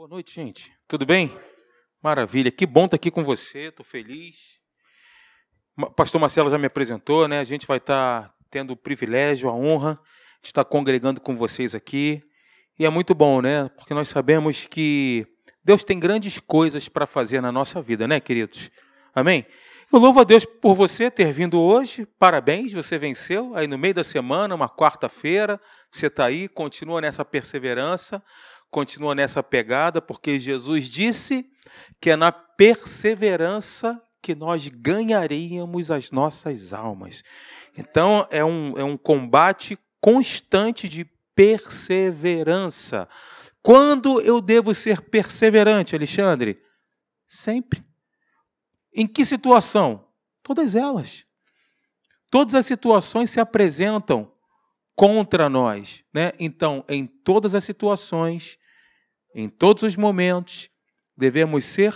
Boa noite, gente. Tudo bem? Maravilha. Que bom estar aqui com você. Estou feliz. Pastor Marcelo já me apresentou, né? A gente vai estar tendo o privilégio, a honra de estar congregando com vocês aqui. E é muito bom, né? Porque nós sabemos que Deus tem grandes coisas para fazer na nossa vida, né, queridos? Amém? Eu louvo a Deus por você ter vindo hoje. Parabéns, você venceu. Aí no meio da semana, uma quarta-feira, você está aí, continua nessa perseverança continua nessa pegada, porque Jesus disse que é na perseverança que nós ganharíamos as nossas almas. Então, é um, é um combate constante de perseverança. Quando eu devo ser perseverante, Alexandre? Sempre. Em que situação? Todas elas. Todas as situações se apresentam contra nós. Né? Então, em todas as situações, em todos os momentos, devemos ser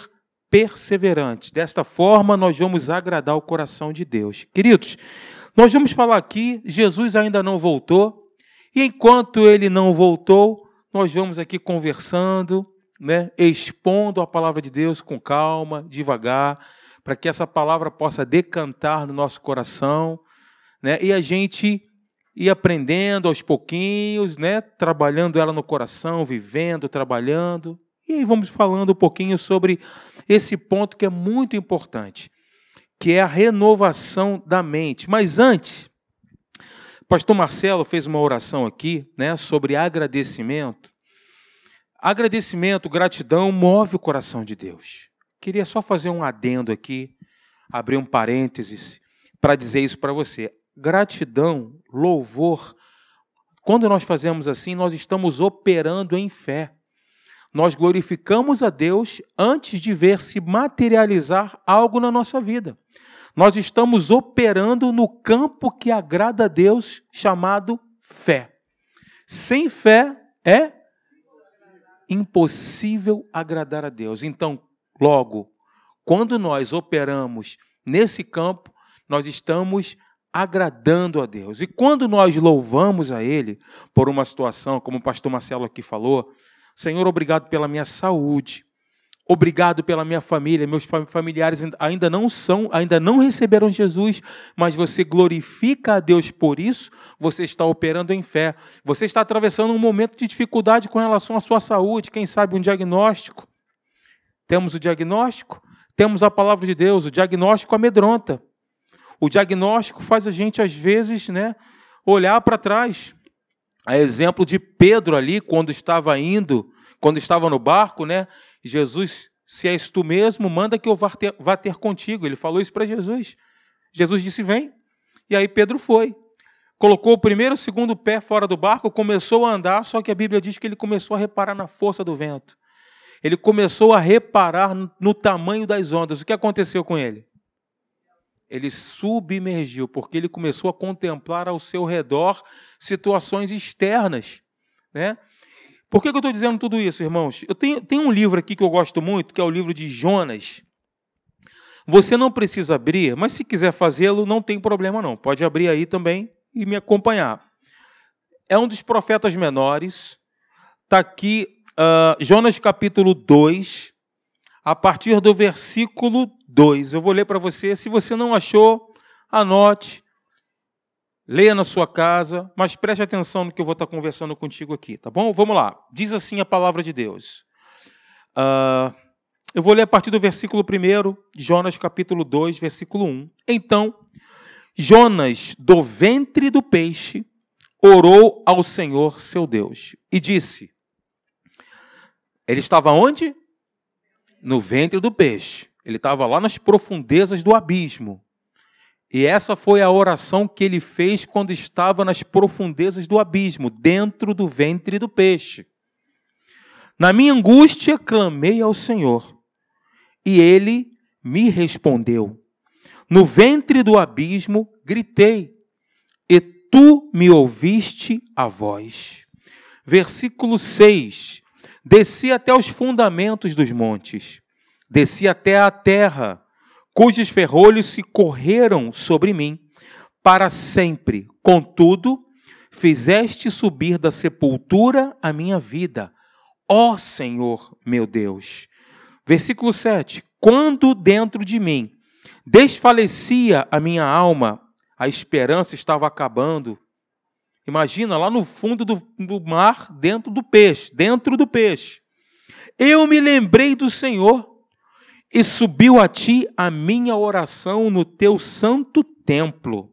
perseverantes. Desta forma, nós vamos agradar o coração de Deus. Queridos, nós vamos falar aqui, Jesus ainda não voltou, e enquanto ele não voltou, nós vamos aqui conversando, né, expondo a palavra de Deus com calma, devagar, para que essa palavra possa decantar no nosso coração, né, e a gente e aprendendo aos pouquinhos, né, trabalhando ela no coração, vivendo, trabalhando. E aí vamos falando um pouquinho sobre esse ponto que é muito importante, que é a renovação da mente. Mas antes, pastor Marcelo fez uma oração aqui, né, sobre agradecimento. Agradecimento, gratidão move o coração de Deus. Queria só fazer um adendo aqui, abrir um parênteses para dizer isso para você gratidão, louvor. Quando nós fazemos assim, nós estamos operando em fé. Nós glorificamos a Deus antes de ver se materializar algo na nossa vida. Nós estamos operando no campo que agrada a Deus, chamado fé. Sem fé é impossível agradar a Deus. Então, logo, quando nós operamos nesse campo, nós estamos agradando a Deus. E quando nós louvamos a Ele por uma situação, como o pastor Marcelo aqui falou, Senhor, obrigado pela minha saúde. Obrigado pela minha família. Meus familiares ainda não são, ainda não receberam Jesus, mas você glorifica a Deus por isso. Você está operando em fé. Você está atravessando um momento de dificuldade com relação à sua saúde. Quem sabe um diagnóstico? Temos o diagnóstico, temos a palavra de Deus. O diagnóstico amedronta. O diagnóstico faz a gente, às vezes, né, olhar para trás. A exemplo de Pedro ali, quando estava indo, quando estava no barco, né? Jesus, se és tu mesmo, manda que eu vá ter, vá ter contigo. Ele falou isso para Jesus. Jesus disse: Vem. E aí Pedro foi. Colocou o primeiro e o segundo pé fora do barco, começou a andar, só que a Bíblia diz que ele começou a reparar na força do vento. Ele começou a reparar no tamanho das ondas. O que aconteceu com ele? Ele submergiu, porque ele começou a contemplar ao seu redor situações externas. Né? Por que, eu estou dizendo tudo isso, irmãos? Eu tenho, tenho um livro aqui que eu gosto muito, que é o livro de Jonas. Você não precisa abrir, mas se quiser fazê-lo, não tem problema não. Pode abrir aí também e me acompanhar. É um dos profetas menores. Está aqui uh, Jonas capítulo 2, a partir do versículo 2. Eu vou ler para você. Se você não achou, anote, leia na sua casa, mas preste atenção no que eu vou estar conversando contigo aqui, tá bom? Vamos lá. Diz assim a palavra de Deus. Uh, eu vou ler a partir do versículo 1, Jonas capítulo 2, versículo 1. Então, Jonas, do ventre do peixe, orou ao Senhor seu Deus e disse: Ele estava onde? No ventre do peixe. Ele estava lá nas profundezas do abismo. E essa foi a oração que ele fez quando estava nas profundezas do abismo, dentro do ventre do peixe. Na minha angústia clamei ao Senhor, e ele me respondeu. No ventre do abismo gritei, e tu me ouviste a voz. Versículo 6: Desci até os fundamentos dos montes Desci até a terra, cujos ferrolhos se correram sobre mim para sempre. Contudo, fizeste subir da sepultura a minha vida. ó Senhor meu Deus. Versículo 7: Quando dentro de mim desfalecia a minha alma, a esperança estava acabando. Imagina lá no fundo do, do mar, dentro do peixe, dentro do peixe. Eu me lembrei do Senhor e subiu a ti a minha oração no teu santo templo.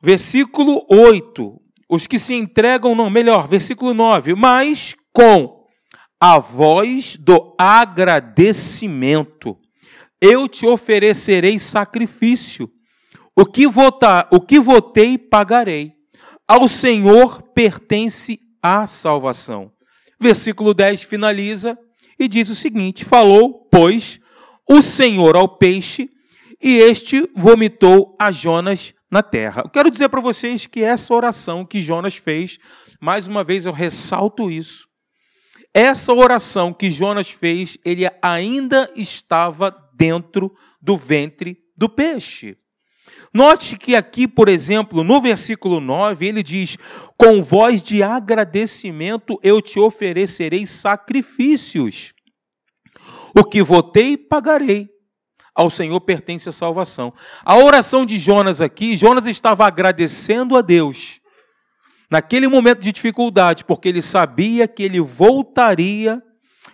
Versículo 8. Os que se entregam, não, melhor, versículo 9. Mas com a voz do agradecimento, eu te oferecerei sacrifício. O que, votar, o que votei, pagarei. Ao Senhor pertence a salvação. Versículo 10 finaliza e diz o seguinte: Falou, pois, o Senhor ao peixe, e este vomitou a Jonas na terra. Eu quero dizer para vocês que essa oração que Jonas fez, mais uma vez eu ressalto isso. Essa oração que Jonas fez, ele ainda estava dentro do ventre do peixe. Note que aqui, por exemplo, no versículo 9, ele diz: Com voz de agradecimento eu te oferecerei sacrifícios. O que votei, pagarei. Ao Senhor pertence a salvação. A oração de Jonas aqui, Jonas estava agradecendo a Deus naquele momento de dificuldade, porque ele sabia que ele voltaria,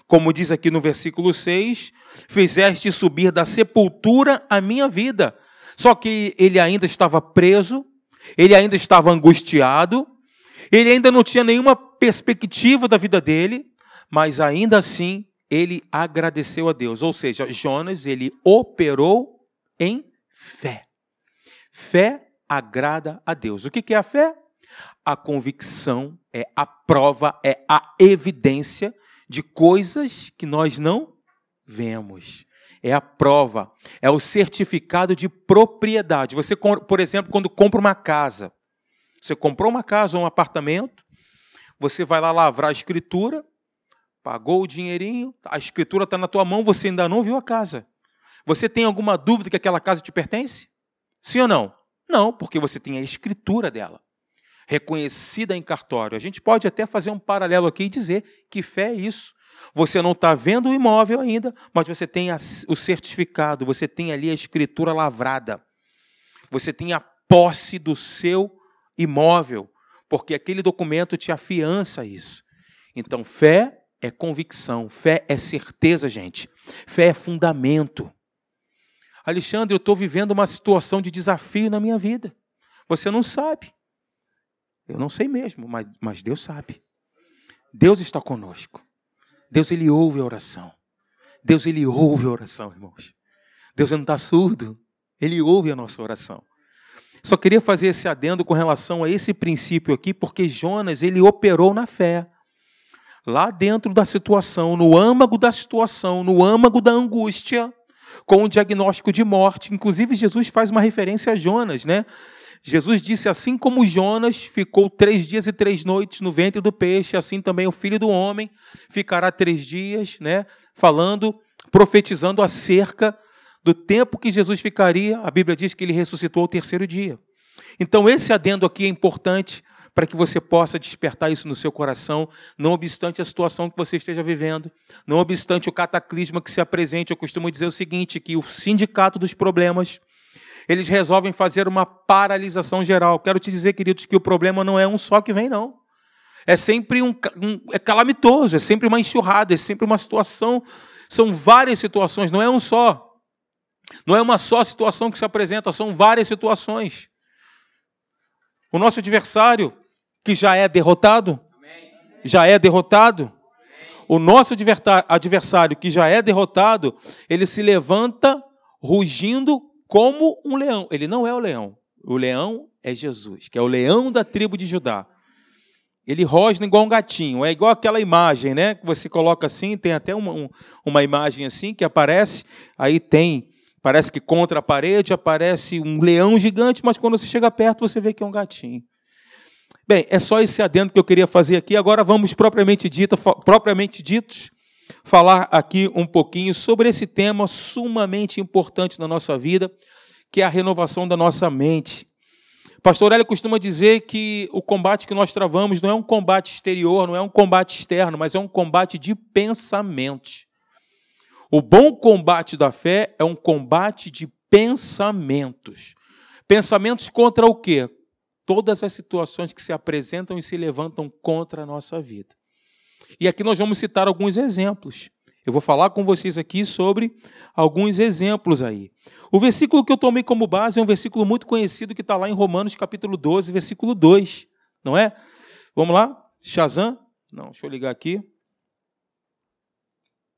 como diz aqui no versículo 6, fizeste subir da sepultura a minha vida. Só que ele ainda estava preso, ele ainda estava angustiado, ele ainda não tinha nenhuma perspectiva da vida dele, mas ainda assim ele agradeceu a Deus. Ou seja, Jonas, ele operou em fé. Fé agrada a Deus. O que é a fé? A convicção é a prova, é a evidência de coisas que nós não vemos é a prova, é o certificado de propriedade. Você, por exemplo, quando compra uma casa, você comprou uma casa ou um apartamento, você vai lá lavrar a escritura, pagou o dinheirinho, a escritura está na tua mão, você ainda não viu a casa. Você tem alguma dúvida que aquela casa te pertence? Sim ou não? Não, porque você tem a escritura dela, reconhecida em cartório. A gente pode até fazer um paralelo aqui e dizer que fé é isso. Você não está vendo o imóvel ainda, mas você tem o certificado, você tem ali a escritura lavrada. Você tem a posse do seu imóvel, porque aquele documento te afiança isso. Então, fé é convicção, fé é certeza, gente. Fé é fundamento. Alexandre, eu estou vivendo uma situação de desafio na minha vida. Você não sabe. Eu não sei mesmo, mas, mas Deus sabe. Deus está conosco. Deus ele ouve a oração. Deus ele ouve a oração, irmãos. Deus não está surdo. Ele ouve a nossa oração. Só queria fazer esse adendo com relação a esse princípio aqui, porque Jonas ele operou na fé. Lá dentro da situação, no âmago da situação, no âmago da angústia, com o diagnóstico de morte. Inclusive, Jesus faz uma referência a Jonas, né? Jesus disse: Assim como Jonas ficou três dias e três noites no ventre do peixe, assim também o filho do homem ficará três dias, né? Falando, profetizando acerca do tempo que Jesus ficaria. A Bíblia diz que ele ressuscitou ao terceiro dia. Então, esse adendo aqui é importante para que você possa despertar isso no seu coração, não obstante a situação que você esteja vivendo, não obstante o cataclisma que se apresente. Eu costumo dizer o seguinte: que o sindicato dos problemas eles resolvem fazer uma paralisação geral. Quero te dizer, queridos, que o problema não é um só que vem, não. É sempre um, um é calamitoso, é sempre uma enxurrada, é sempre uma situação. São várias situações, não é um só. Não é uma só situação que se apresenta, são várias situações. O nosso adversário, que já é derrotado, já é derrotado. O nosso adversário, que já é derrotado, ele se levanta rugindo como um leão. Ele não é o leão. O leão é Jesus, que é o leão da tribo de Judá. Ele rosna igual um gatinho. É igual aquela imagem, né? Que você coloca assim, tem até uma, um, uma imagem assim que aparece, aí tem, parece que contra a parede aparece um leão gigante, mas quando você chega perto você vê que é um gatinho. Bem, é só esse adendo que eu queria fazer aqui. Agora vamos propriamente dito, propriamente ditos falar aqui um pouquinho sobre esse tema sumamente importante na nossa vida, que é a renovação da nossa mente. Pastor Hélio costuma dizer que o combate que nós travamos não é um combate exterior, não é um combate externo, mas é um combate de pensamentos. O bom combate da fé é um combate de pensamentos. Pensamentos contra o quê? Todas as situações que se apresentam e se levantam contra a nossa vida. E aqui nós vamos citar alguns exemplos. Eu vou falar com vocês aqui sobre alguns exemplos aí. O versículo que eu tomei como base é um versículo muito conhecido que está lá em Romanos capítulo 12, versículo 2, não é? Vamos lá? Shazam? Não, deixa eu ligar aqui.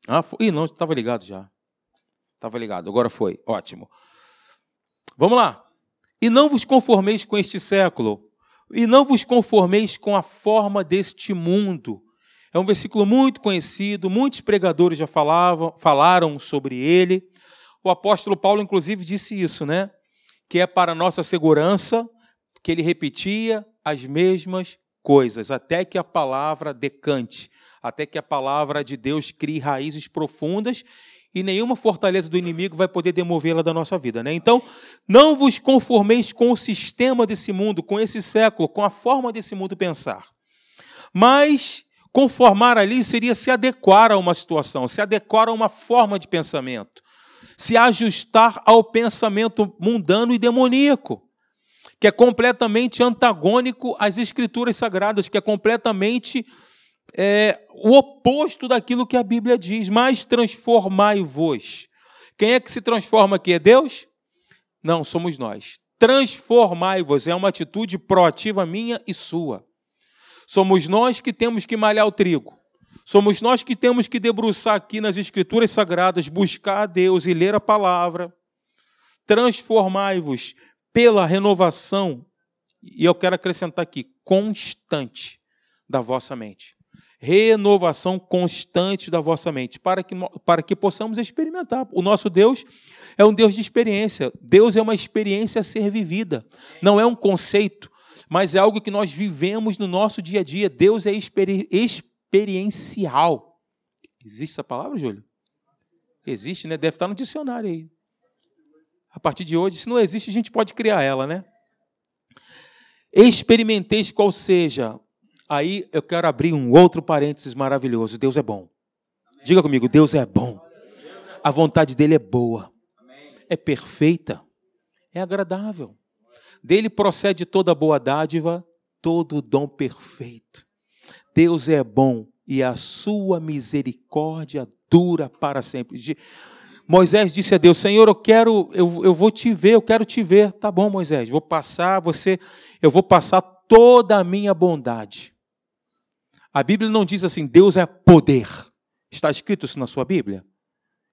Ah, foi. Ih, não, estava ligado já. Estava ligado, agora foi. Ótimo. Vamos lá. E não vos conformeis com este século, e não vos conformeis com a forma deste mundo, é um versículo muito conhecido, muitos pregadores já falavam, falaram sobre ele. O apóstolo Paulo, inclusive, disse isso, né? Que é para nossa segurança que ele repetia as mesmas coisas, até que a palavra decante, até que a palavra de Deus crie raízes profundas e nenhuma fortaleza do inimigo vai poder demovê-la da nossa vida. Né? Então, não vos conformeis com o sistema desse mundo, com esse século, com a forma desse mundo pensar. Mas Conformar ali seria se adequar a uma situação, se adequar a uma forma de pensamento, se ajustar ao pensamento mundano e demoníaco, que é completamente antagônico às escrituras sagradas, que é completamente é, o oposto daquilo que a Bíblia diz. Mas transformai-vos. Quem é que se transforma aqui? É Deus? Não, somos nós. Transformai-vos é uma atitude proativa minha e sua. Somos nós que temos que malhar o trigo. Somos nós que temos que debruçar aqui nas Escrituras Sagradas, buscar a Deus e ler a palavra. Transformai-vos pela renovação, e eu quero acrescentar aqui, constante da vossa mente. Renovação constante da vossa mente, para que, para que possamos experimentar. O nosso Deus é um Deus de experiência. Deus é uma experiência a ser vivida, não é um conceito, mas é algo que nós vivemos no nosso dia a dia. Deus é experi experiencial. Existe essa palavra, Júlio? Existe, né? Deve estar no dicionário aí. A partir de hoje, se não existe, a gente pode criar ela, né? Experimenteis qual seja. Aí eu quero abrir um outro parênteses maravilhoso. Deus é bom. Diga comigo, Deus é bom. A vontade dele é boa. É perfeita. É agradável. Dele procede toda boa dádiva, todo dom perfeito. Deus é bom e a sua misericórdia dura para sempre. Moisés disse a Deus: Senhor, eu quero, eu, eu vou te ver, eu quero te ver. Tá bom, Moisés, vou passar você, eu vou passar toda a minha bondade. A Bíblia não diz assim, Deus é poder. Está escrito isso na sua Bíblia?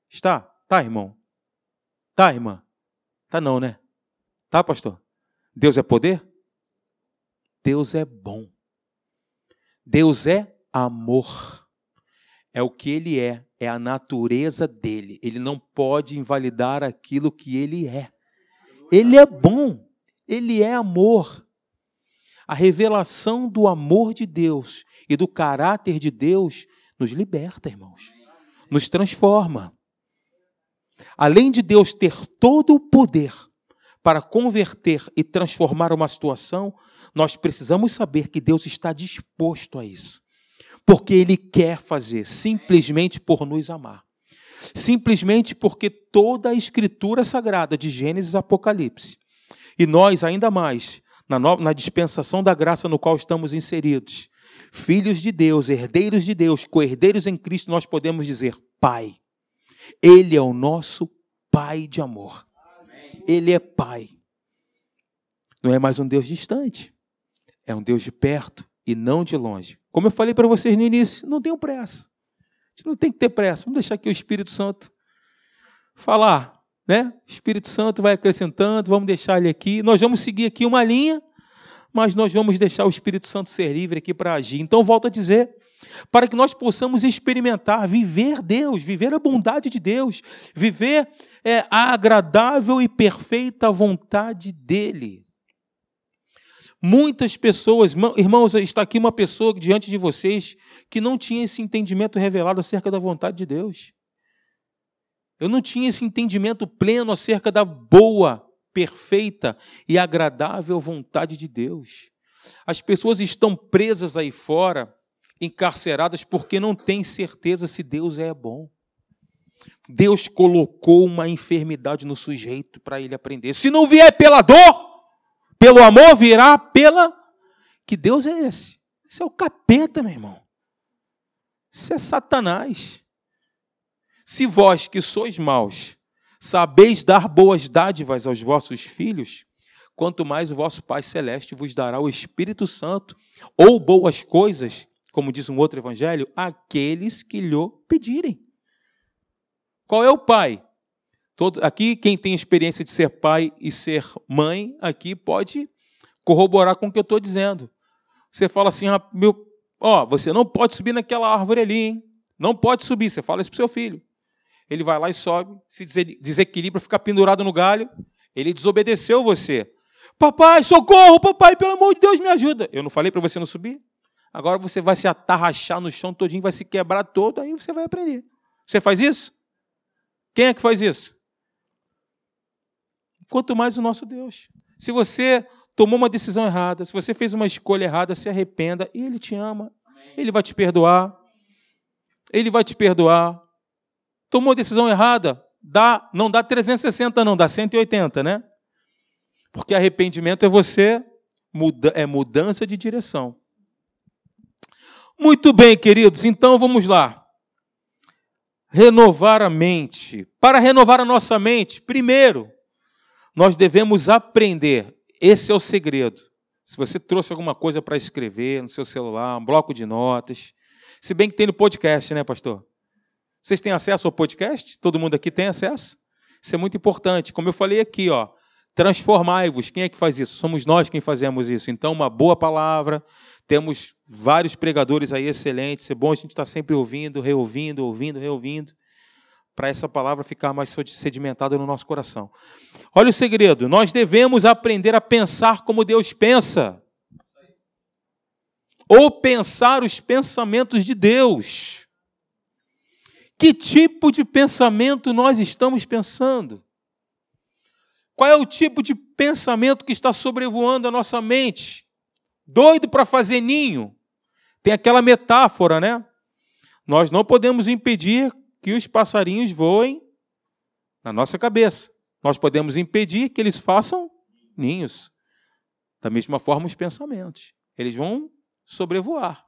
Está? Tá, irmão? Tá, irmã? Tá não, né? Tá, pastor? Deus é poder? Deus é bom. Deus é amor. É o que ele é, é a natureza dele. Ele não pode invalidar aquilo que ele é. Ele é bom, ele é amor. A revelação do amor de Deus e do caráter de Deus nos liberta, irmãos. Nos transforma. Além de Deus ter todo o poder, para converter e transformar uma situação, nós precisamos saber que Deus está disposto a isso. Porque Ele quer fazer, simplesmente por nos amar. Simplesmente porque toda a Escritura Sagrada, de Gênesis a Apocalipse, e nós ainda mais, na, na dispensação da graça no qual estamos inseridos, filhos de Deus, herdeiros de Deus, co-herdeiros em Cristo, nós podemos dizer: Pai. Ele é o nosso Pai de amor. Ele é Pai. Não é mais um Deus distante. É um Deus de perto e não de longe. Como eu falei para vocês no início, não tenho pressa. A gente não tem que ter pressa. Vamos deixar aqui o Espírito Santo falar. Né? O Espírito Santo vai acrescentando, vamos deixar ele aqui. Nós vamos seguir aqui uma linha, mas nós vamos deixar o Espírito Santo ser livre aqui para agir. Então, volto a dizer, para que nós possamos experimentar, viver Deus, viver a bondade de Deus, viver é, a agradável e perfeita vontade dEle. Muitas pessoas, irmãos, está aqui uma pessoa diante de vocês que não tinha esse entendimento revelado acerca da vontade de Deus. Eu não tinha esse entendimento pleno acerca da boa, perfeita e agradável vontade de Deus. As pessoas estão presas aí fora, encarceradas, porque não têm certeza se Deus é bom. Deus colocou uma enfermidade no sujeito para ele aprender. Se não vier pela dor, pelo amor virá pela. Que Deus é esse? Isso é o capeta, meu irmão. Isso é Satanás. Se vós que sois maus, sabeis dar boas dádivas aos vossos filhos, quanto mais o vosso Pai Celeste vos dará o Espírito Santo, ou boas coisas, como diz um outro evangelho, àqueles que lhe pedirem. Qual é o pai? Todo, aqui, quem tem experiência de ser pai e ser mãe, aqui pode corroborar com o que eu estou dizendo. Você fala assim, ah, meu, ó, você não pode subir naquela árvore ali, hein? Não pode subir. Você fala isso para o seu filho. Ele vai lá e sobe, se desequilibra, fica pendurado no galho. Ele desobedeceu você. Papai, socorro, papai, pelo amor de Deus, me ajuda. Eu não falei para você não subir? Agora você vai se atarrachar no chão todinho, vai se quebrar todo, aí você vai aprender. Você faz isso? Quem é que faz isso? Quanto mais o nosso Deus. Se você tomou uma decisão errada, se você fez uma escolha errada, se arrependa, e Ele te ama. Ele vai te perdoar. Ele vai te perdoar. Tomou decisão errada, dá, não dá 360, não, dá 180, né? Porque arrependimento é você, muda, é mudança de direção. Muito bem, queridos, então vamos lá renovar a mente. Para renovar a nossa mente, primeiro, nós devemos aprender. Esse é o segredo. Se você trouxe alguma coisa para escrever no seu celular, um bloco de notas, se bem que tem no podcast, né, pastor? Vocês têm acesso ao podcast? Todo mundo aqui tem acesso? Isso é muito importante. Como eu falei aqui, ó, transformai-vos. Quem é que faz isso? Somos nós quem fazemos isso. Então, uma boa palavra, temos vários pregadores aí excelentes. É bom a gente estar sempre ouvindo, reouvindo, ouvindo, reouvindo, para essa palavra ficar mais sedimentada no nosso coração. Olha o segredo: nós devemos aprender a pensar como Deus pensa. Ou pensar os pensamentos de Deus. Que tipo de pensamento nós estamos pensando? Qual é o tipo de pensamento que está sobrevoando a nossa mente? Doido para fazer ninho. Tem aquela metáfora, né? Nós não podemos impedir que os passarinhos voem na nossa cabeça. Nós podemos impedir que eles façam ninhos. Da mesma forma, os pensamentos. Eles vão sobrevoar.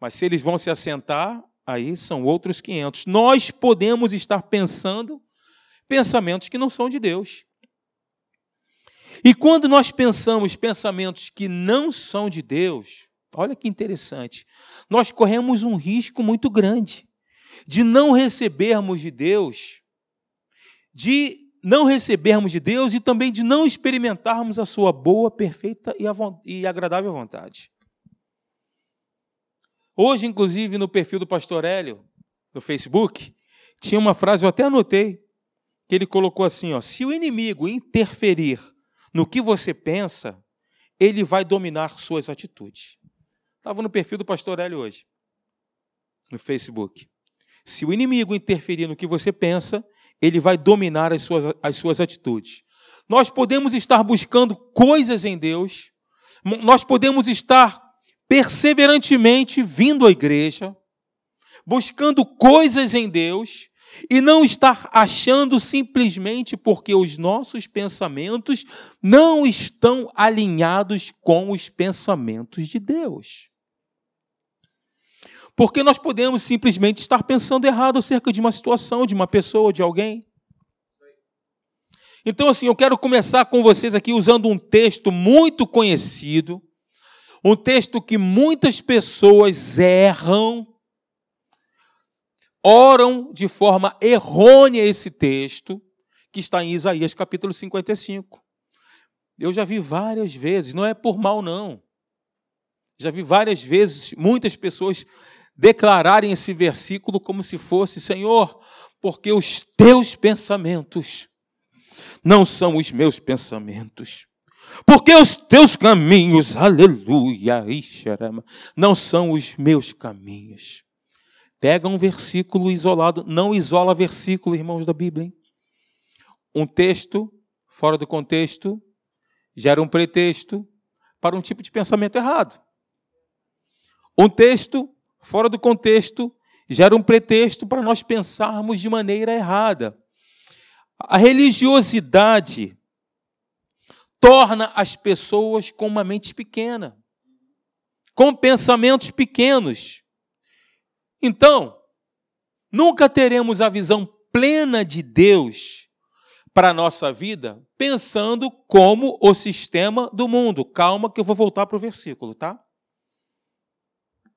Mas se eles vão se assentar, aí são outros 500. Nós podemos estar pensando pensamentos que não são de Deus. E quando nós pensamos pensamentos que não são de Deus, olha que interessante, nós corremos um risco muito grande de não recebermos de Deus, de não recebermos de Deus e também de não experimentarmos a sua boa, perfeita e agradável vontade. Hoje, inclusive, no perfil do pastor Hélio, no Facebook, tinha uma frase, eu até anotei, que ele colocou assim: ó, se o inimigo interferir no que você pensa, ele vai dominar suas atitudes. Estava no perfil do pastor Hélio hoje, no Facebook. Se o inimigo interferir no que você pensa, ele vai dominar as suas, as suas atitudes. Nós podemos estar buscando coisas em Deus, nós podemos estar perseverantemente vindo à igreja, buscando coisas em Deus, e não estar achando simplesmente porque os nossos pensamentos não estão alinhados com os pensamentos de Deus. Porque nós podemos simplesmente estar pensando errado acerca de uma situação, de uma pessoa, de alguém. Então, assim, eu quero começar com vocês aqui usando um texto muito conhecido, um texto que muitas pessoas erram oram de forma errônea esse texto que está em Isaías capítulo 55. Eu já vi várias vezes, não é por mal não. Já vi várias vezes muitas pessoas declararem esse versículo como se fosse, Senhor, porque os teus pensamentos não são os meus pensamentos. Porque os teus caminhos, aleluia, não são os meus caminhos. Pega um versículo isolado, não isola versículo, irmãos da Bíblia. Hein? Um texto fora do contexto, gera um pretexto para um tipo de pensamento errado. Um texto fora do contexto gera um pretexto para nós pensarmos de maneira errada. A religiosidade torna as pessoas com uma mente pequena, com pensamentos pequenos. Então, nunca teremos a visão plena de Deus para a nossa vida pensando como o sistema do mundo. Calma que eu vou voltar para o versículo, tá?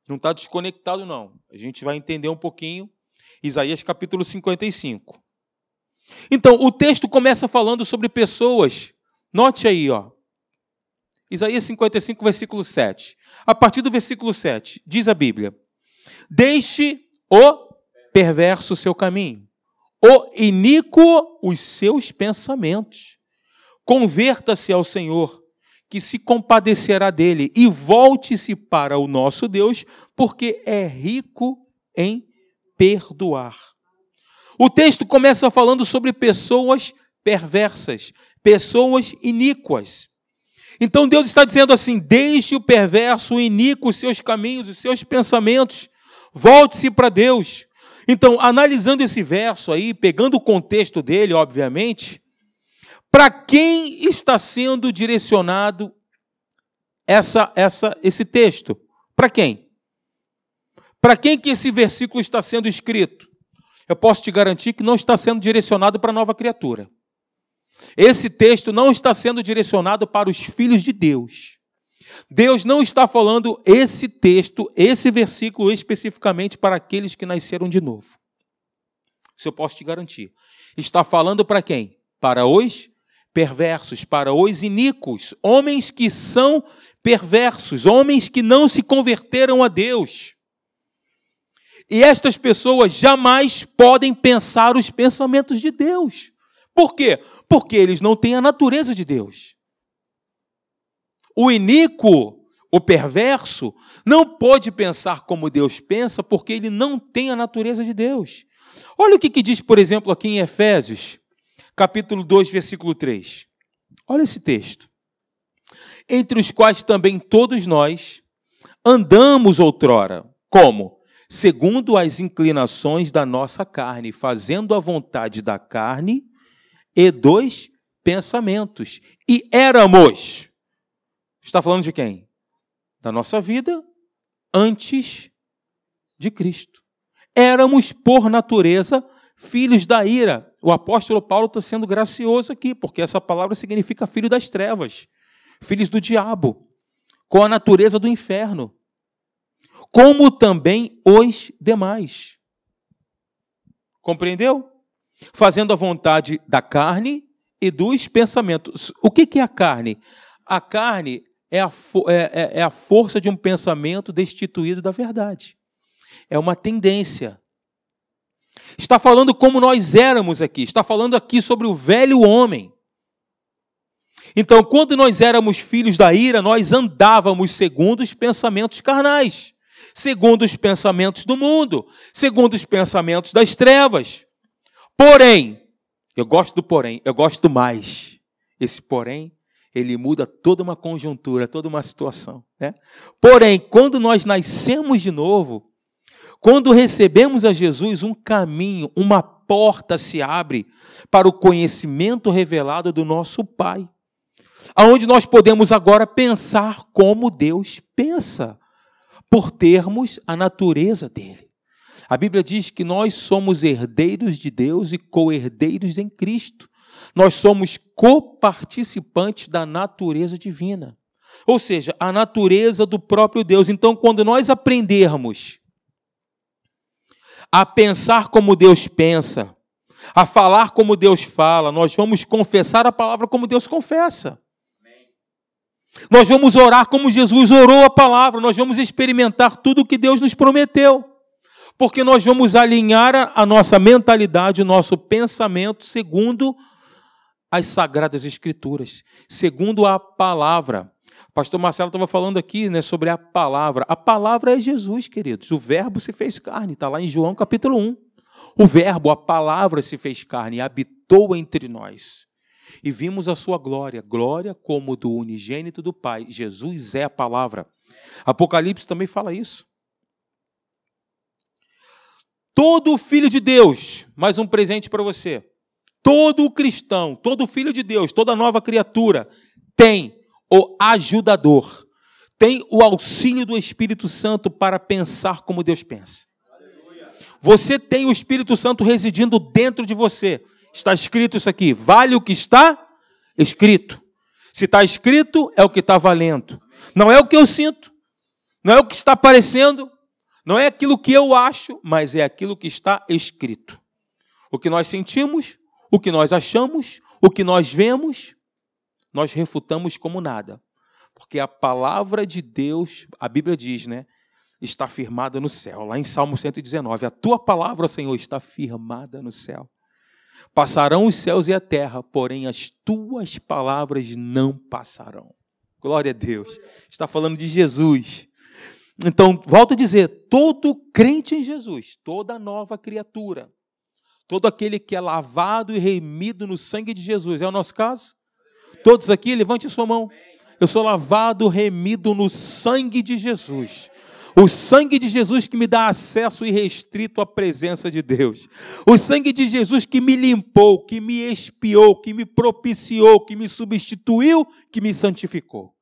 Não está desconectado, não. A gente vai entender um pouquinho. Isaías capítulo 55. Então, o texto começa falando sobre pessoas. Note aí, ó. Isaías 55, versículo 7. A partir do versículo 7, diz a Bíblia: Deixe o perverso seu caminho, o iníquo os seus pensamentos. Converta-se ao Senhor que se compadecerá dele e volte-se para o nosso Deus, porque é rico em perdoar. O texto começa falando sobre pessoas perversas, pessoas iníquas. Então Deus está dizendo assim: deixe o perverso, o iníquo, os seus caminhos, os seus pensamentos, volte-se para Deus. Então, analisando esse verso aí, pegando o contexto dele, obviamente, para quem está sendo direcionado essa, essa, esse texto? Para quem? Para quem que esse versículo está sendo escrito? Eu posso te garantir que não está sendo direcionado para a nova criatura. Esse texto não está sendo direcionado para os filhos de Deus. Deus não está falando esse texto, esse versículo especificamente para aqueles que nasceram de novo. Isso eu posso te garantir. Está falando para quem? Para os perversos, para os iníquos, homens que são perversos, homens que não se converteram a Deus. E estas pessoas jamais podem pensar os pensamentos de Deus. Por quê? Porque eles não têm a natureza de Deus. O iníquo, o perverso, não pode pensar como Deus pensa, porque ele não tem a natureza de Deus. Olha o que, que diz, por exemplo, aqui em Efésios, capítulo 2, versículo 3. Olha esse texto. Entre os quais também todos nós andamos outrora. Como? Segundo as inclinações da nossa carne, fazendo a vontade da carne e dos pensamentos. E éramos. Está falando de quem? Da nossa vida antes de Cristo. Éramos, por natureza, filhos da ira. O apóstolo Paulo está sendo gracioso aqui, porque essa palavra significa filho das trevas, filhos do diabo, com a natureza do inferno, como também os demais. Compreendeu? Fazendo a vontade da carne e dos pensamentos. O que é a carne? A carne é a, é, é, é a força de um pensamento destituído da verdade. É uma tendência Está falando como nós éramos aqui, está falando aqui sobre o velho homem. Então, quando nós éramos filhos da ira, nós andávamos segundo os pensamentos carnais, segundo os pensamentos do mundo, segundo os pensamentos das trevas. Porém, eu gosto do porém, eu gosto mais. Esse porém, ele muda toda uma conjuntura, toda uma situação. Né? Porém, quando nós nascemos de novo, quando recebemos a Jesus, um caminho, uma porta se abre para o conhecimento revelado do nosso Pai. Aonde nós podemos agora pensar como Deus pensa, por termos a natureza dele. A Bíblia diz que nós somos herdeiros de Deus e co-herdeiros em Cristo. Nós somos coparticipantes da natureza divina. Ou seja, a natureza do próprio Deus. Então, quando nós aprendermos a pensar como Deus pensa, a falar como Deus fala, nós vamos confessar a palavra como Deus confessa. Nós vamos orar como Jesus orou a palavra, nós vamos experimentar tudo o que Deus nos prometeu, porque nós vamos alinhar a nossa mentalidade, o nosso pensamento segundo as sagradas escrituras, segundo a palavra. Pastor Marcelo estava falando aqui né, sobre a palavra. A palavra é Jesus, queridos. O verbo se fez carne, está lá em João capítulo 1. O verbo, a palavra se fez carne habitou entre nós. e vimos a sua glória, glória como do unigênito do Pai. Jesus é a palavra. Apocalipse também fala isso. Todo filho de Deus, mais um presente para você. Todo cristão, todo filho de Deus, toda nova criatura tem o ajudador, tem o auxílio do Espírito Santo para pensar como Deus pensa. Você tem o Espírito Santo residindo dentro de você. Está escrito isso aqui. Vale o que está escrito. Se está escrito, é o que está valendo. Não é o que eu sinto. Não é o que está aparecendo. Não é aquilo que eu acho, mas é aquilo que está escrito. O que nós sentimos, o que nós achamos, o que nós vemos, nós refutamos como nada. Porque a palavra de Deus, a Bíblia diz, né? está firmada no céu. Lá em Salmo 119, a tua palavra, Senhor, está firmada no céu. Passarão os céus e a terra, porém as tuas palavras não passarão. Glória a Deus. Está falando de Jesus. Então, volto a dizer: todo crente em Jesus, toda nova criatura, todo aquele que é lavado e remido no sangue de Jesus, é o nosso caso? Todos aqui, levante sua mão. Eu sou lavado, remido no sangue de Jesus. O sangue de Jesus que me dá acesso irrestrito à presença de Deus. O sangue de Jesus que me limpou, que me expiou, que me propiciou, que me substituiu, que me santificou.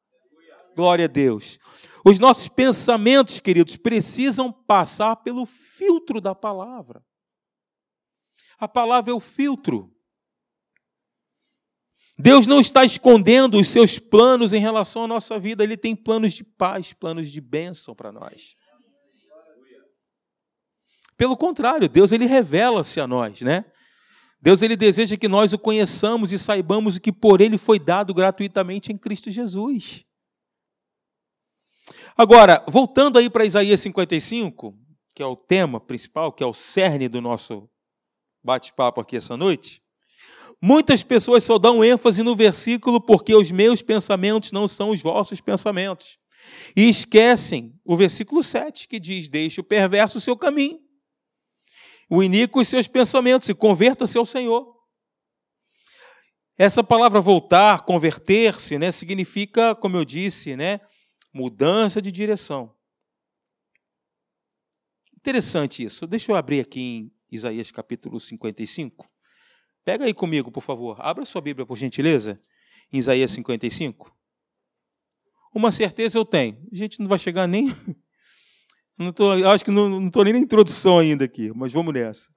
Glória a Deus. Os nossos pensamentos, queridos, precisam passar pelo filtro da palavra. A palavra é o filtro. Deus não está escondendo os seus planos em relação à nossa vida, Ele tem planos de paz, planos de bênção para nós. Pelo contrário, Deus ele revela-se a nós, né? Deus ele deseja que nós o conheçamos e saibamos o que por ele foi dado gratuitamente em Cristo Jesus. Agora, voltando aí para Isaías 55, que é o tema principal, que é o cerne do nosso bate-papo aqui essa noite. Muitas pessoas só dão ênfase no versículo porque os meus pensamentos não são os vossos pensamentos. E esquecem o versículo 7 que diz: Deixe o perverso o seu caminho, o iníquo os seus pensamentos e converta-se ao Senhor. Essa palavra voltar, converter-se, né, significa, como eu disse, né, mudança de direção. Interessante isso. Deixa eu abrir aqui em Isaías capítulo 55. Pega aí comigo, por favor. Abra sua Bíblia, por gentileza, em Isaías 55. Uma certeza eu tenho. A gente não vai chegar nem. Não tô, acho que não estou nem na introdução ainda aqui, mas vamos nessa.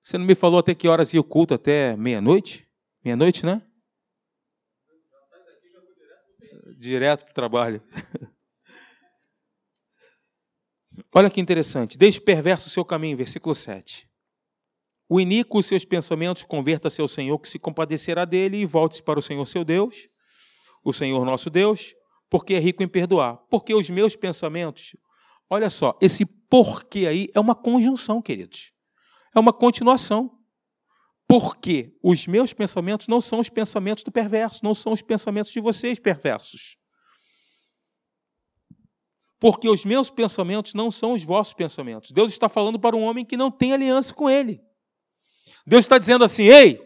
Você não me falou até que horas ia o culto? Até meia-noite? Meia-noite, né? Direto para o trabalho. Olha que interessante. Deixe perverso o seu caminho, versículo 7. O iníquo os seus pensamentos, converta-se ao Senhor, que se compadecerá dele, e volte-se para o Senhor seu Deus, o Senhor nosso Deus, porque é rico em perdoar. Porque os meus pensamentos, olha só, esse porquê aí é uma conjunção, queridos. É uma continuação. Porque os meus pensamentos não são os pensamentos do perverso, não são os pensamentos de vocês perversos. Porque os meus pensamentos não são os vossos pensamentos. Deus está falando para um homem que não tem aliança com ele. Deus está dizendo assim: ei,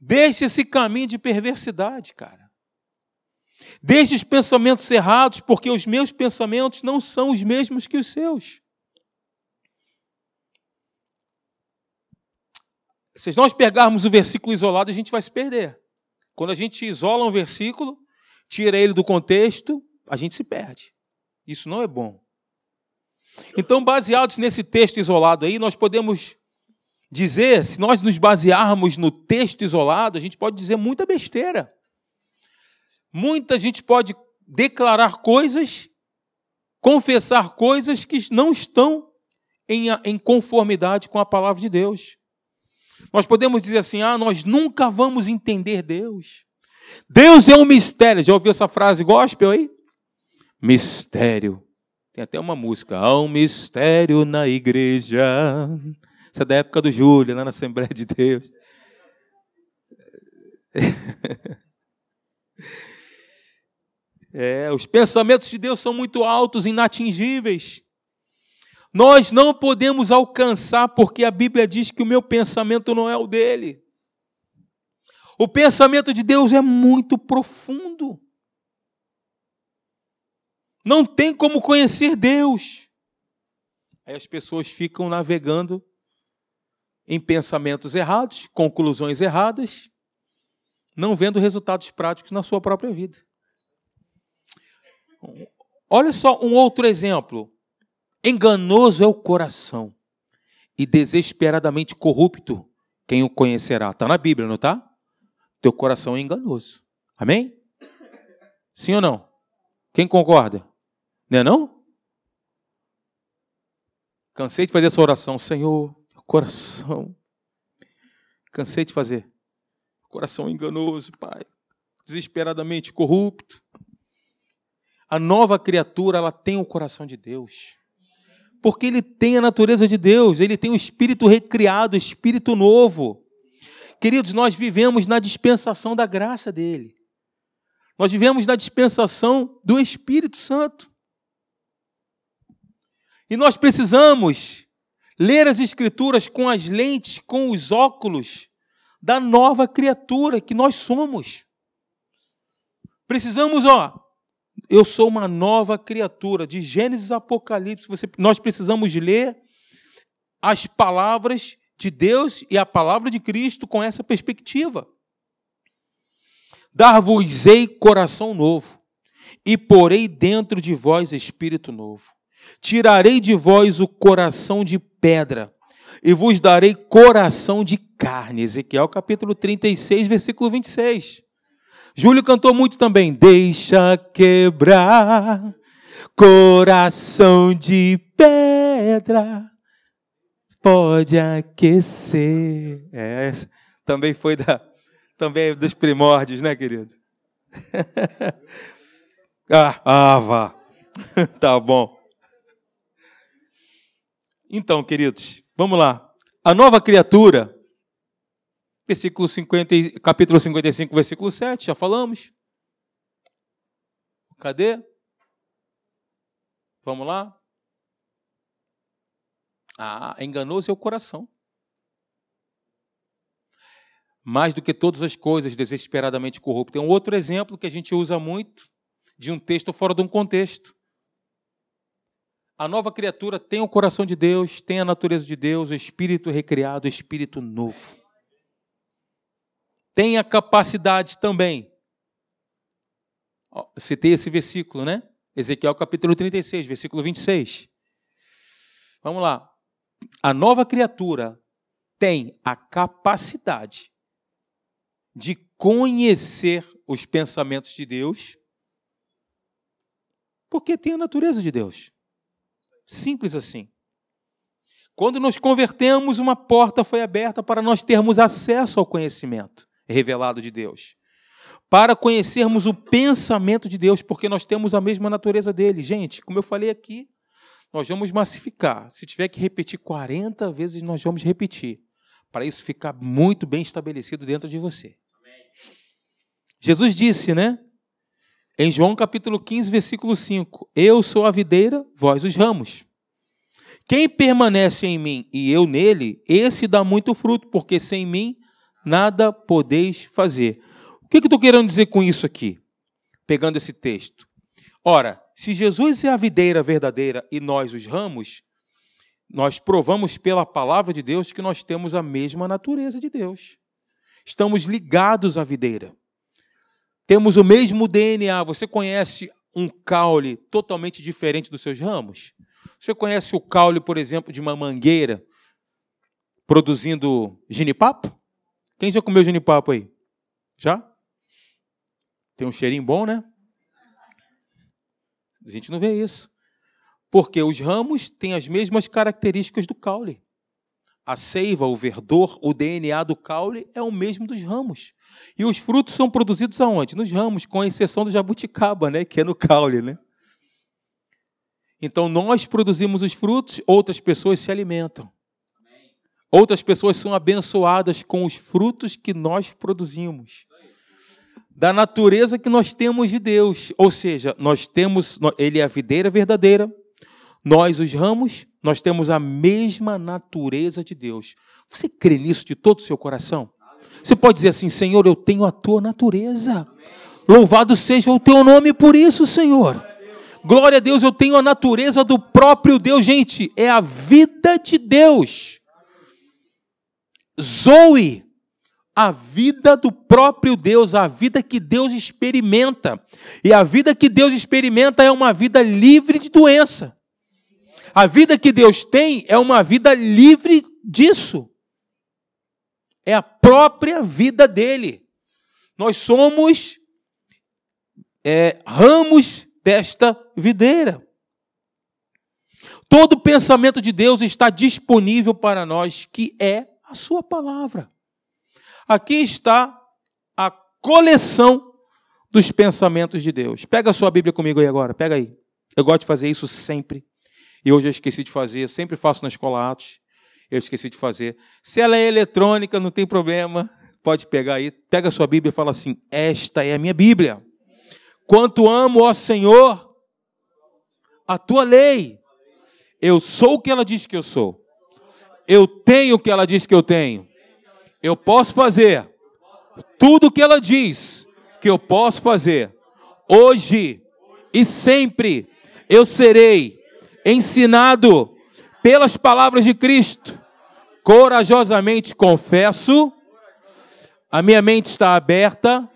deixe esse caminho de perversidade, cara. Deixe os pensamentos errados, porque os meus pensamentos não são os mesmos que os seus. Se nós pegarmos o versículo isolado, a gente vai se perder. Quando a gente isola um versículo, tira ele do contexto, a gente se perde. Isso não é bom. Então, baseados nesse texto isolado aí, nós podemos dizer, se nós nos basearmos no texto isolado, a gente pode dizer muita besteira. Muita gente pode declarar coisas, confessar coisas que não estão em, conformidade com a palavra de Deus. Nós podemos dizer assim: ah, nós nunca vamos entender Deus. Deus é um mistério. Já ouviu essa frase gospel aí? Mistério. Tem até uma música. Há um mistério na igreja. Isso é da época do Júlio, lá na Assembleia de Deus. É, os pensamentos de Deus são muito altos, inatingíveis. Nós não podemos alcançar, porque a Bíblia diz que o meu pensamento não é o dele. O pensamento de Deus é muito profundo. Não tem como conhecer Deus. Aí as pessoas ficam navegando em pensamentos errados, conclusões erradas, não vendo resultados práticos na sua própria vida. Olha só um outro exemplo. Enganoso é o coração e desesperadamente corrupto quem o conhecerá. Está na Bíblia, não está? Teu coração é enganoso. Amém? Sim ou não? Quem concorda? Não é não? Cansei de fazer essa oração. Senhor, coração. Cansei de fazer. Coração enganoso, Pai. Desesperadamente corrupto. A nova criatura, ela tem o coração de Deus. Porque ele tem a natureza de Deus, ele tem o espírito recriado, o espírito novo. Queridos, nós vivemos na dispensação da graça dele. Nós vivemos na dispensação do Espírito Santo. E nós precisamos ler as Escrituras com as lentes, com os óculos da nova criatura que nós somos. Precisamos, ó, eu sou uma nova criatura, de Gênesis a Apocalipse, você, nós precisamos ler as palavras de Deus e a palavra de Cristo com essa perspectiva. Dar-vos-ei coração novo, e porei dentro de vós espírito novo. Tirarei de vós o coração de pedra e vos darei coração de carne. Ezequiel capítulo 36, versículo 26. Júlio cantou muito também. Deixa quebrar coração de pedra, pode aquecer. É, também foi da, também é dos primórdios, né, querido? ah, ah, vá. tá bom. Então, queridos, vamos lá. A nova criatura, versículo 50, capítulo 55, versículo 7, já falamos. Cadê? Vamos lá. Ah, enganoso é o coração. Mais do que todas as coisas, desesperadamente corrupto. Tem um outro exemplo que a gente usa muito, de um texto fora de um contexto. A nova criatura tem o coração de Deus, tem a natureza de Deus, o espírito recriado, o espírito novo. Tem a capacidade também. Citei esse versículo, né? Ezequiel capítulo 36, versículo 26. Vamos lá. A nova criatura tem a capacidade de conhecer os pensamentos de Deus, porque tem a natureza de Deus. Simples assim. Quando nos convertemos, uma porta foi aberta para nós termos acesso ao conhecimento revelado de Deus. Para conhecermos o pensamento de Deus, porque nós temos a mesma natureza dele. Gente, como eu falei aqui, nós vamos massificar. Se tiver que repetir 40 vezes, nós vamos repetir. Para isso ficar muito bem estabelecido dentro de você. Jesus disse, né? Em João capítulo 15, versículo 5: Eu sou a videira, vós os ramos. Quem permanece em mim e eu nele, esse dá muito fruto, porque sem mim nada podeis fazer. O que, que eu estou querendo dizer com isso aqui? Pegando esse texto. Ora, se Jesus é a videira verdadeira e nós os ramos, nós provamos pela palavra de Deus que nós temos a mesma natureza de Deus. Estamos ligados à videira. Temos o mesmo DNA. Você conhece um caule totalmente diferente dos seus ramos? Você conhece o caule, por exemplo, de uma mangueira produzindo ginipapo? Quem já comeu ginipapo aí? Já? Tem um cheirinho bom, né? A gente não vê isso. Porque os ramos têm as mesmas características do caule. A seiva, o verdor, o DNA do caule é o mesmo dos ramos. E os frutos são produzidos aonde? Nos ramos, com exceção do jabuticaba, né, que é no caule, né? Então nós produzimos os frutos, outras pessoas se alimentam. Outras pessoas são abençoadas com os frutos que nós produzimos. Da natureza que nós temos de Deus. Ou seja, nós temos, ele é a videira verdadeira, nós, os ramos, nós temos a mesma natureza de Deus. Você crê nisso de todo o seu coração? Você pode dizer assim: Senhor, eu tenho a tua natureza. Louvado seja o teu nome por isso, Senhor. Glória a Deus, eu tenho a natureza do próprio Deus. Gente, é a vida de Deus. Zoe, a vida do próprio Deus, a vida que Deus experimenta. E a vida que Deus experimenta é uma vida livre de doença. A vida que Deus tem é uma vida livre disso. É a própria vida dele. Nós somos é, ramos desta videira. Todo pensamento de Deus está disponível para nós, que é a Sua palavra. Aqui está a coleção dos pensamentos de Deus. Pega a sua Bíblia comigo aí agora, pega aí. Eu gosto de fazer isso sempre. E hoje eu esqueci de fazer, sempre faço na escola Atos. Eu esqueci de fazer. Se ela é eletrônica, não tem problema. Pode pegar aí, pega a sua Bíblia e fala assim: Esta é a minha Bíblia. Quanto amo, ó Senhor, a tua lei. Eu sou o que ela diz que eu sou. Eu tenho o que ela diz que eu tenho. Eu posso fazer tudo o que ela diz que eu posso fazer. Hoje e sempre eu serei ensinado pelas palavras de Cristo. Corajosamente confesso, a minha mente está aberta,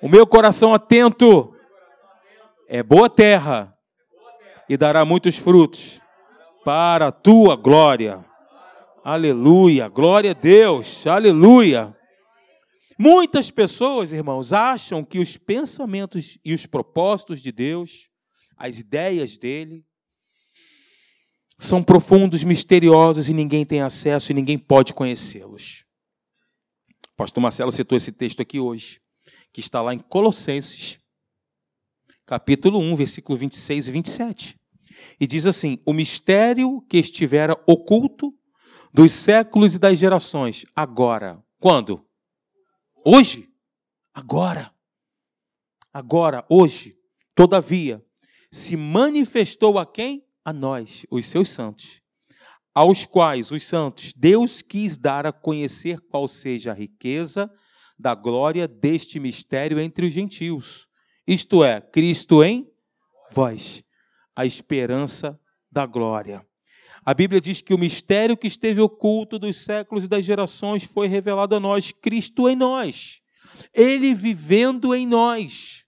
o meu coração atento é boa terra e dará muitos frutos para a tua glória. Aleluia, glória a Deus, aleluia. Muitas pessoas, irmãos, acham que os pensamentos e os propósitos de Deus, as ideias dele, são profundos, misteriosos e ninguém tem acesso e ninguém pode conhecê-los. O pastor Marcelo citou esse texto aqui hoje, que está lá em Colossenses, capítulo 1, versículo 26 e 27. E diz assim: O mistério que estivera oculto dos séculos e das gerações, agora. Quando? Hoje? Agora. Agora, hoje. Todavia, se manifestou a quem? A nós, os seus santos, aos quais os santos Deus quis dar a conhecer qual seja a riqueza da glória deste mistério entre os gentios. Isto é, Cristo em vós, a esperança da glória. A Bíblia diz que o mistério que esteve oculto dos séculos e das gerações foi revelado a nós, Cristo em nós, Ele vivendo em nós,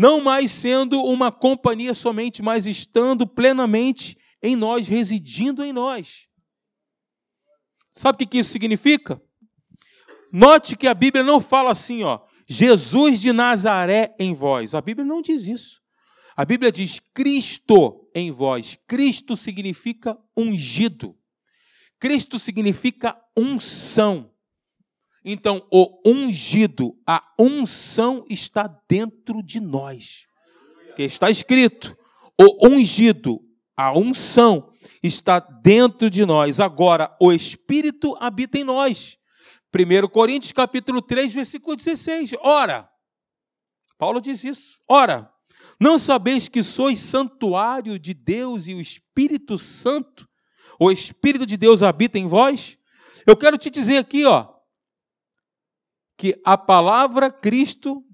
não mais sendo uma companhia somente, mas estando plenamente em nós, residindo em nós. Sabe o que isso significa? Note que a Bíblia não fala assim, ó, Jesus de Nazaré em vós. A Bíblia não diz isso. A Bíblia diz Cristo em vós. Cristo significa ungido. Cristo significa unção. Então, o ungido, a unção está dentro de nós. Que está escrito: o ungido, a unção está dentro de nós. Agora, o Espírito habita em nós. 1 Coríntios capítulo 3, versículo 16. Ora, Paulo diz isso. Ora, não sabeis que sois santuário de Deus e o Espírito Santo, o Espírito de Deus habita em vós? Eu quero te dizer aqui, ó, que a palavra Cristo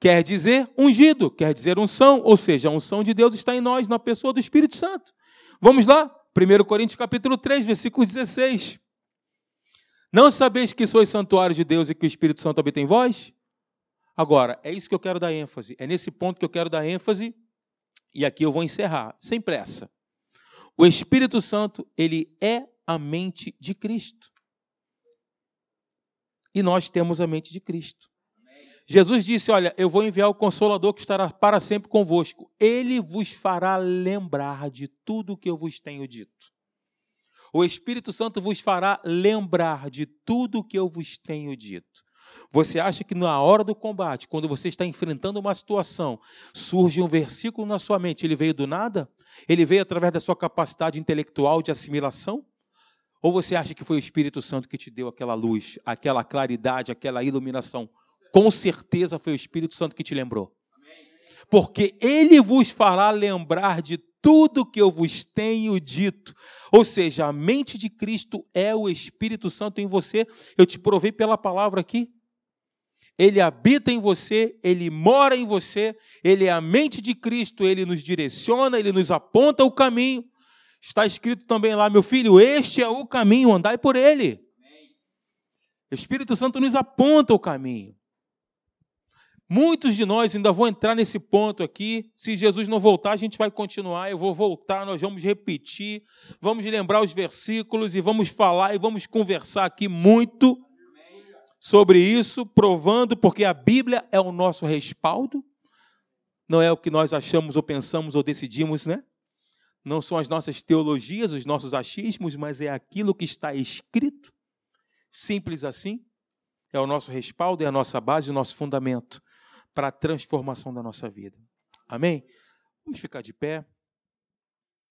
quer dizer ungido, quer dizer unção, ou seja, a unção de Deus está em nós, na pessoa do Espírito Santo. Vamos lá, 1 Coríntios capítulo 3, versículo 16. Não sabeis que sois santuário de Deus e que o Espírito Santo habita em vós? Agora, é isso que eu quero dar ênfase. É nesse ponto que eu quero dar ênfase. E aqui eu vou encerrar, sem pressa. O Espírito Santo, ele é a mente de Cristo. E nós temos a mente de Cristo. Jesus disse: Olha, eu vou enviar o Consolador que estará para sempre convosco. Ele vos fará lembrar de tudo o que eu vos tenho dito. O Espírito Santo vos fará lembrar de tudo o que eu vos tenho dito. Você acha que na hora do combate, quando você está enfrentando uma situação, surge um versículo na sua mente, ele veio do nada? Ele veio através da sua capacidade intelectual de assimilação? Ou você acha que foi o Espírito Santo que te deu aquela luz, aquela claridade, aquela iluminação? Com certeza foi o Espírito Santo que te lembrou. Porque ele vos fará lembrar de tudo que eu vos tenho dito. Ou seja, a mente de Cristo é o Espírito Santo em você. Eu te provei pela palavra aqui. Ele habita em você, ele mora em você, ele é a mente de Cristo, ele nos direciona, ele nos aponta o caminho. Está escrito também lá, meu filho, este é o caminho, andai por ele. O Espírito Santo nos aponta o caminho. Muitos de nós ainda vão entrar nesse ponto aqui. Se Jesus não voltar, a gente vai continuar. Eu vou voltar, nós vamos repetir, vamos lembrar os versículos e vamos falar e vamos conversar aqui muito sobre isso, provando, porque a Bíblia é o nosso respaldo, não é o que nós achamos ou pensamos ou decidimos, né? Não são as nossas teologias, os nossos achismos, mas é aquilo que está escrito. Simples assim. É o nosso respaldo, é a nossa base, o nosso fundamento para a transformação da nossa vida. Amém? Vamos ficar de pé.